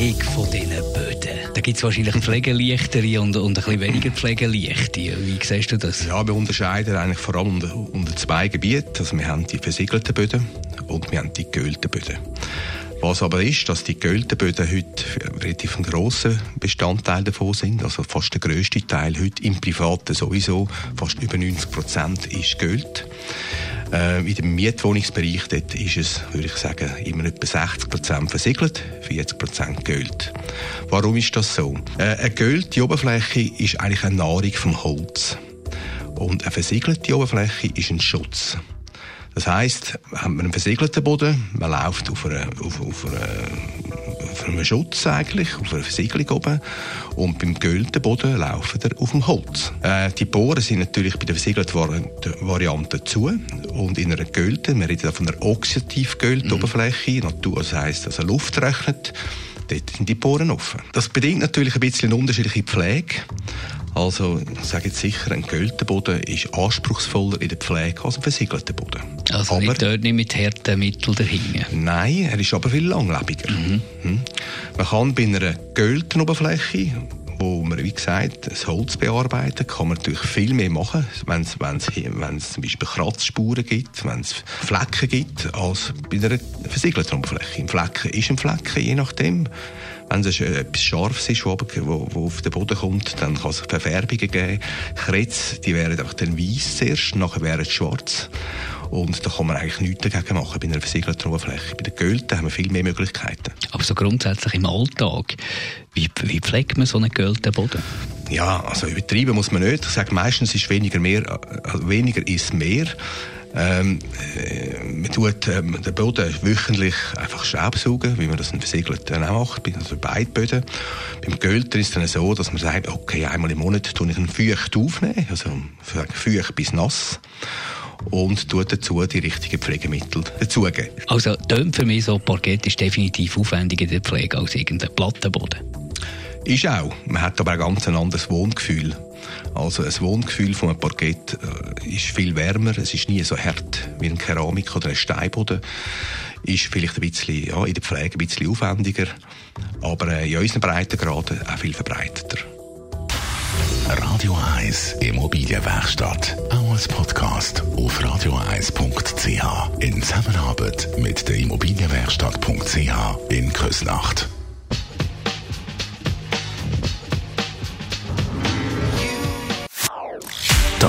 Pflege von diesen Böden. Da gibt es wahrscheinlich pflegeleichtere und, und ein bisschen weniger pflegeleichte. Wie siehst du das? Ja, wir unterscheiden eigentlich vor allem unter, unter zwei Gebieten. Also wir haben die versiegelten Böden und wir haben die geölten Böden. Was aber ist, dass die geölten Böden heute relativ ein grosser Bestandteil davon sind. Also fast der grösste Teil heute im Privaten sowieso, fast über 90 Prozent ist geölt. Äh, in dem Mietwohnungsbereich dort ist es, würde ich sagen, immer etwa 60 Prozent versiegelt, 40 Prozent geölt. Warum ist das so? Äh, eine geölte Oberfläche ist eigentlich eine Nahrung vom Holz. Und eine versiegelte Oberfläche ist ein Schutz. Das heisst, haben wir einen versiegelten Boden, man läuft auf, einer, auf, auf, einer, auf einem Schutz eigentlich, auf einer Versiegelung oben und beim geölten Boden laufen wir auf dem Holz. Äh, die Bohren sind natürlich bei der versiegelten Variante zu und in einer geölten, wir reden von einer oxidativ geölten mhm. Oberfläche, Natur, das heisst, also Luft rechnet, dort sind die Poren offen. Das bedingt natürlich ein bisschen eine unterschiedliche Pflege. Also, ich sage jetzt sicher, ein geölter Boden ist anspruchsvoller in der Pflege als ein versiegelter Boden. Also aber, nicht dort nicht mit harten Mitteln dahinter? Nein, er ist aber viel langlebiger. Mhm. Hm. Man kann bei einer geölten Oberfläche wo man, wie gesagt, das Holz bearbeitet, kann man natürlich viel mehr machen, wenn es, wenn es, wenn es zum Beispiel Kratzspuren gibt, wenn es Flecken gibt, als bei einer versiegelten Oberfläche. Ein Flecken ist ein Flecken, je nachdem. Wenn es etwas Scharfes ist, wo, wo, auf den Boden kommt, dann kann es Verfärbungen geben. Kretz, die wären einfach dann weiß zuerst, nachher wären sie schwarz. Und da kann man eigentlich nichts dagegen machen bei einer versiegelten Oberfläche. Bei den Gölten haben wir viel mehr Möglichkeiten. Aber so grundsätzlich im Alltag, wie, wie pflegt man so einen gölten Boden? Ja, also übertrieben muss man nicht. Ich sage, meistens ist weniger mehr, also weniger ist mehr. Ähm, äh, man tut ähm, den Boden wöchentlich einfach staubsaugen, wie man das in Versiegelten auch macht, also beide Böden. Beim Gölter ist es dann so, dass man sagt, okay, einmal im Monat tue ich einen Feucht aufnehmen, also Feucht bis nass und tut dazu die richtigen Pflegemittel dazugeben. Also tönt für mich so, Parkett ist definitiv aufwendiger in der Pflege als irgendein Plattenboden. Ist auch. Man hat aber ein ganz anderes Wohngefühl. Also ein Wohngefühl von einem Parkett äh, ist viel wärmer, es ist nie so hart wie ein Keramik oder ein Steinboden. Ist vielleicht ein bisschen, ja, in der Pflege ein bisschen aufwendiger, aber äh, in unseren Breitengraden auch viel verbreiteter. Radio 1 Immobilienwerkstatt. Auch als Podcast auf radio1.ch. In Zusammenarbeit mit der Immobilienwerkstatt.ch in Küsnacht.